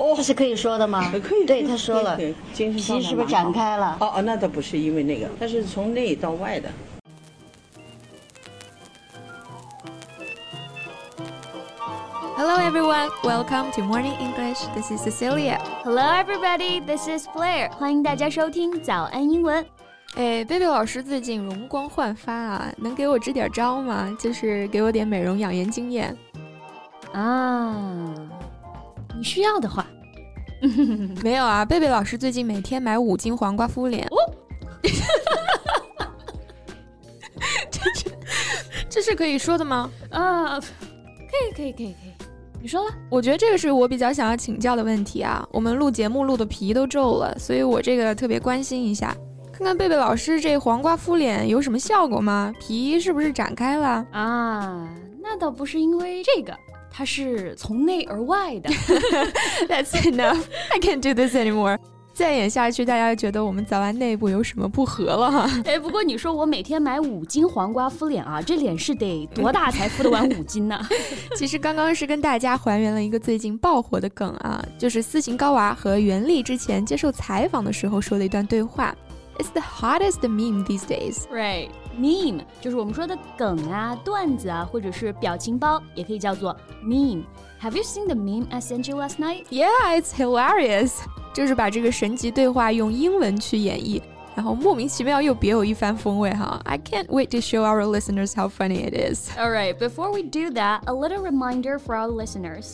哦这是可以说的吗？可以，对，他说了精神皮是不是展开了？哦哦，那倒不是因为那个，它是从内到外的。Hello everyone, welcome to Morning English. This is Cecilia. Hello, everybody. This is Blair. 欢迎大家收听早安英文。哎，贝贝老师最近容光焕发啊，能给我支点招吗？就是给我点美容养颜经验。啊，你需要的话，没有啊，贝贝老师最近每天买五斤黄瓜敷脸。哦，这是这是可以说的吗？啊，可以，可以，可以，可以。你说了，我觉得这个是我比较想要请教的问题啊。我们录节目录的皮都皱了，所以我这个特别关心一下，看看贝贝老师这黄瓜敷脸有什么效果吗？皮是不是展开了？啊，那倒不是因为这个，它是从内而外的。That's enough. I can't do this anymore. 再演下去，大家觉得我们早安内部有什么不和了哈？哎，不过你说我每天买五斤黄瓜敷脸啊，这脸是得多大才敷得完五斤呢？其实刚刚是跟大家还原了一个最近爆火的梗啊，就是斯琴高娃和袁立之前接受采访的时候说的一段对话。It's the hottest meme these days. Right. Meme 就是我们说的梗啊、段子啊，或者是表情包，也可以叫做 meme。Have you seen the meme I sent you last night? Yeah, it's hilarious. 就是把这个神级对话用英文去演绎，然后莫名其妙又别有一番风味哈。I can't wait to show our listeners how funny it is. All right, before we do that, a little reminder for our listeners.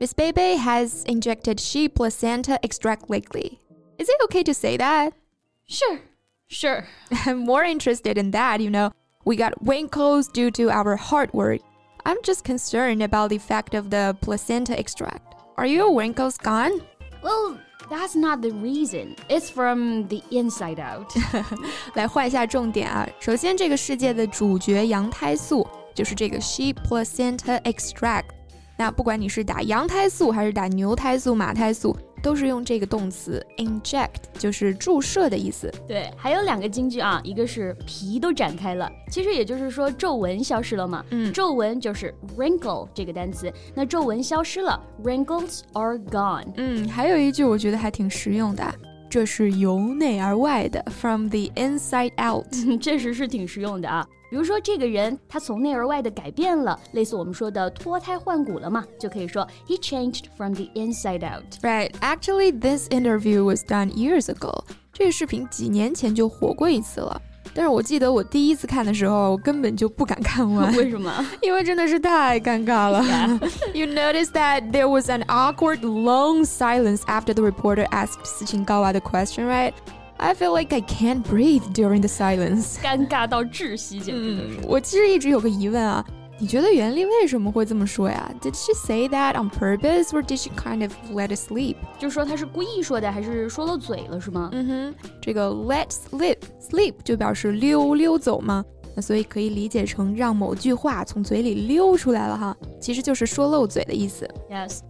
Miss Bebe has injected sheep placenta extract lately. Is it okay to say that? Sure, sure. I'm more interested in that, you know. We got wrinkles due to our hard work. I'm just concerned about the effect of the placenta extract. Are your wrinkles gone? Well, that's not the reason. It's from the inside out. 来换一下重点啊！首先，这个世界的主角羊胎素就是这个 sheep placenta extract。 那不管你是打羊胎素还是打牛胎素、马胎素，都是用这个动词 inject，就是注射的意思。对，还有两个金句啊，一个是皮都展开了，其实也就是说皱纹消失了嘛。嗯皱纹就是 wrinkle 这个单词，那皱纹消失了，wrinkles are gone。嗯，还有一句我觉得还挺实用的，这是由内而外的，from the inside out。确实是挺实用的啊。比如说这个人他从内而外的改变了，类似我们说的脱胎换骨了嘛，就可以说 he changed from the inside out。Right, actually, this interview was done years ago. 这个视频几年前就火过一次了，但是我记得我第一次看的时候，我根本就不敢看完，为什么？因为真的是太尴尬了。you noticed that there was an awkward, long silence after the reporter asked Sichingawa the question, right? I feel like I can't breathe during the silence. 尴尬到窒息，简直就是。嗯，我其实一直有个疑问啊， 你觉得袁立为什么会这么说呀？Did she say that on purpose, or did she kind of let it slip? 就说他是故意说的，还是说漏嘴了，是吗？嗯哼，这个 let slip slip 就表示溜溜走嘛，那所以可以理解成让某句话从嘴里溜出来了哈，其实就是说漏嘴的意思。 Yes.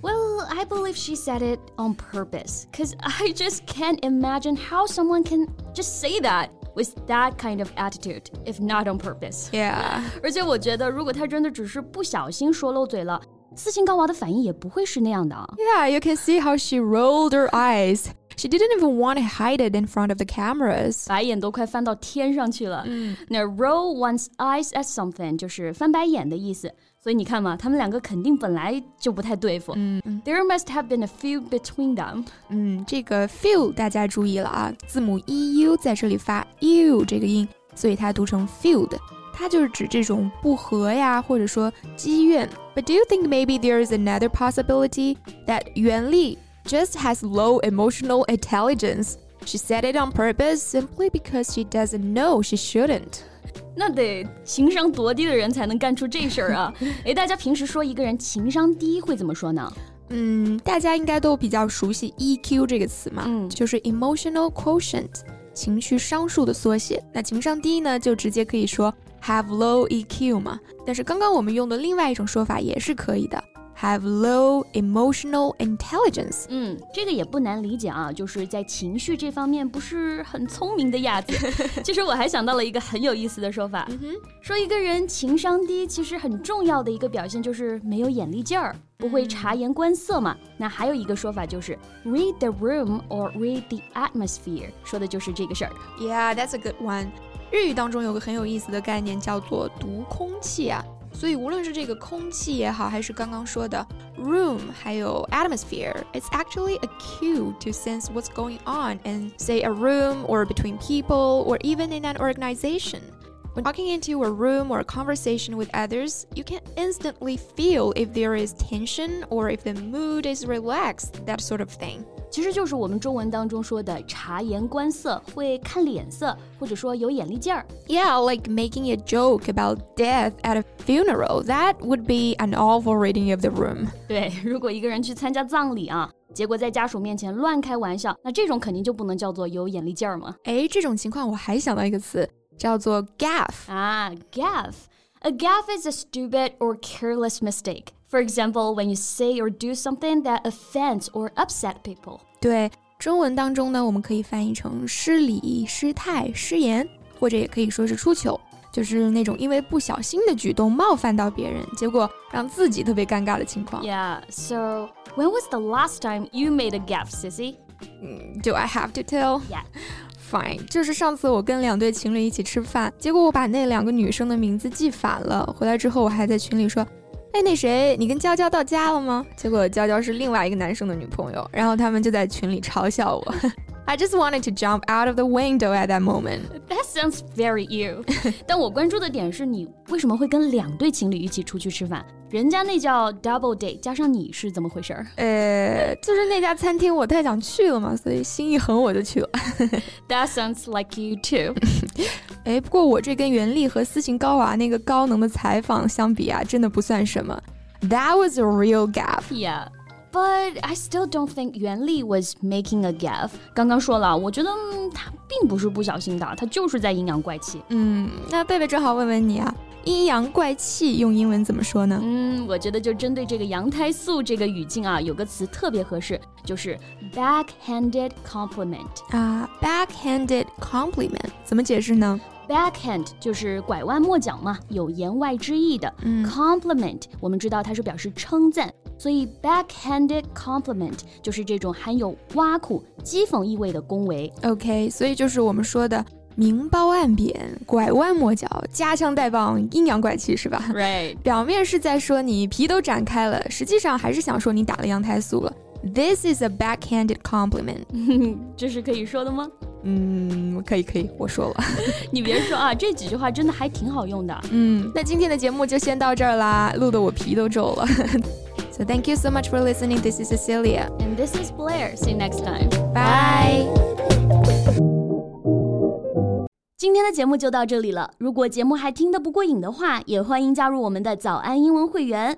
Well, I believe she said it on purpose because I just can't imagine how someone can just say that with that kind of attitude if not on purpose. Yeah. 而且我觉得，如果他真的只是不小心说漏嘴了，斯琴高娃的反应也不会是那样的啊。 Yeah, you can see how she rolled her eyes. She didn't even want to hide it in front of the cameras. 白眼都快翻到天上去了。嗯那 roll one's eyes at something 就是翻白眼的意思。 所以你看嘛，他们两个肯定本来就不太对付。嗯嗯 There must have been a feud between them. 嗯，这个 feel 大家注意了啊，字母 e u 在这里发 u 这个音，所以它读成 feud。它就是指这种不和呀，或者说积怨。But do you think maybe there is another possibility that Yuan Li just has low emotional intelligence? She said it on purpose simply because she doesn't know she shouldn't. 那得情商多低的人才能干出这事儿啊！哎，大家平时说一个人情商低会怎么说呢？嗯，大家应该都比较熟悉 EQ 这个词嘛，嗯就是 emotional quotient，情绪商数的缩写。那情商低呢，就直接可以说 have low EQ 嘛。但是刚刚我们用的另外一种说法也是可以的，have low emotional intelligence。嗯，这个也不难理解啊，就是在情绪这方面不是很聪明的样子。其实我还想到了一个很有意思的说法，说一个人情商低，其实很重要的一个表现就是没有眼力劲儿，不会察言观色嘛。那还有一个说法就是 read the room or read the atmosphere，说的就是这个事儿。Yeah, that's a good one. 日语当中有个很有意思的概念叫做读空气啊，所以无论是这个空气也好，还是刚刚说的 room，还有 atmosphere，it's actually a cue to sense what's going on in, say, a room or between people or even in an organization. When walking into a room or a conversation with others, you can instantly feel if there is tension or if the mood is relaxed, that sort of thing. 其实就是我们中文当中说的察言观色，会看脸色，或者说有眼力劲儿。 Yeah, like making a joke about death at a funeral. That would be an awful reading of the room. 对，如果一个人去参加葬礼啊，结果在家属面前乱开玩笑，那这种肯定就不能叫做有眼力劲儿嘛。哎，这种情况我还想到一个词，叫做 gaff。啊，gaffe。A gaffe is a stupid or careless mistake. For example, when you say or do something that offends or upset people. 对，中文当中呢，我们可以翻译成失礼、失态、失言，或者也可以说是出糗，就是那种因为不小心的举动冒犯到别人，结果让自己特别尴尬的情况。 Yeah. So, when was the last time you made a gaffe, Sissy? 嗯，Do I have to tell? Yeah. Fine，就是上次我跟两对情侣一起吃饭，结果我把那两个女生的名字记反了。回来之后，我还在群里说：“ 哎，那谁，你跟娇娇到家了吗？”结果娇娇是另外一个男生的女朋友，然后他们就在群里嘲笑我。I just wanted to jump out of the window at that moment. That sounds very you. 但我关注的点是你为什么会跟两对情侣一起出去吃饭？人家那叫 double date，加上你是怎么回事儿 呃，就是那家餐厅我太想去了嘛，所以心一横我就去了。？That sounds like you too. 哎，不过我这跟袁立和斯琴高娃那个高能的采访相比啊，真的不算什么。That was a real gaffe. Yeah. But I still don't think Yuan Li was making a gaffe. 刚刚说了，我觉得、嗯、他并不是不小心的，他就是在阴阳怪气。嗯，那贝贝正好问问你啊，阴阳怪气用英文怎么说呢？嗯，我觉得就针对这个羊胎素这个语境啊，有个词特别合适，就是 backhanded compliment。啊，backhanded compliment 怎么解释呢？Backhand 就是拐弯抹角嘛，有言外之意的。嗯 Compliment 我们知道它是表示称赞，所以 backhanded compliment 就是这种含有挖苦、讥讽意味的恭维。，OK，所以就是我们说的明褒暗贬、拐弯抹角、夹枪带棒、阴阳怪气，是吧？Right，表面是在说你皮都展开了，实际上还是想说你打了羊胎素了。This is a backhanded compliment。这是可以说的吗？嗯，可以可以，我说了。你别说啊，这几句话真的还挺好用的。嗯，那今天的节目就先到这儿啦，录的我皮都皱了。so thank you so much for listening. This is Cecilia. And this is Blair. See you next time. Bye. 今天的节目就到这里了。如果节目还听得不过瘾的话，也欢迎加入我们的早安英文会员。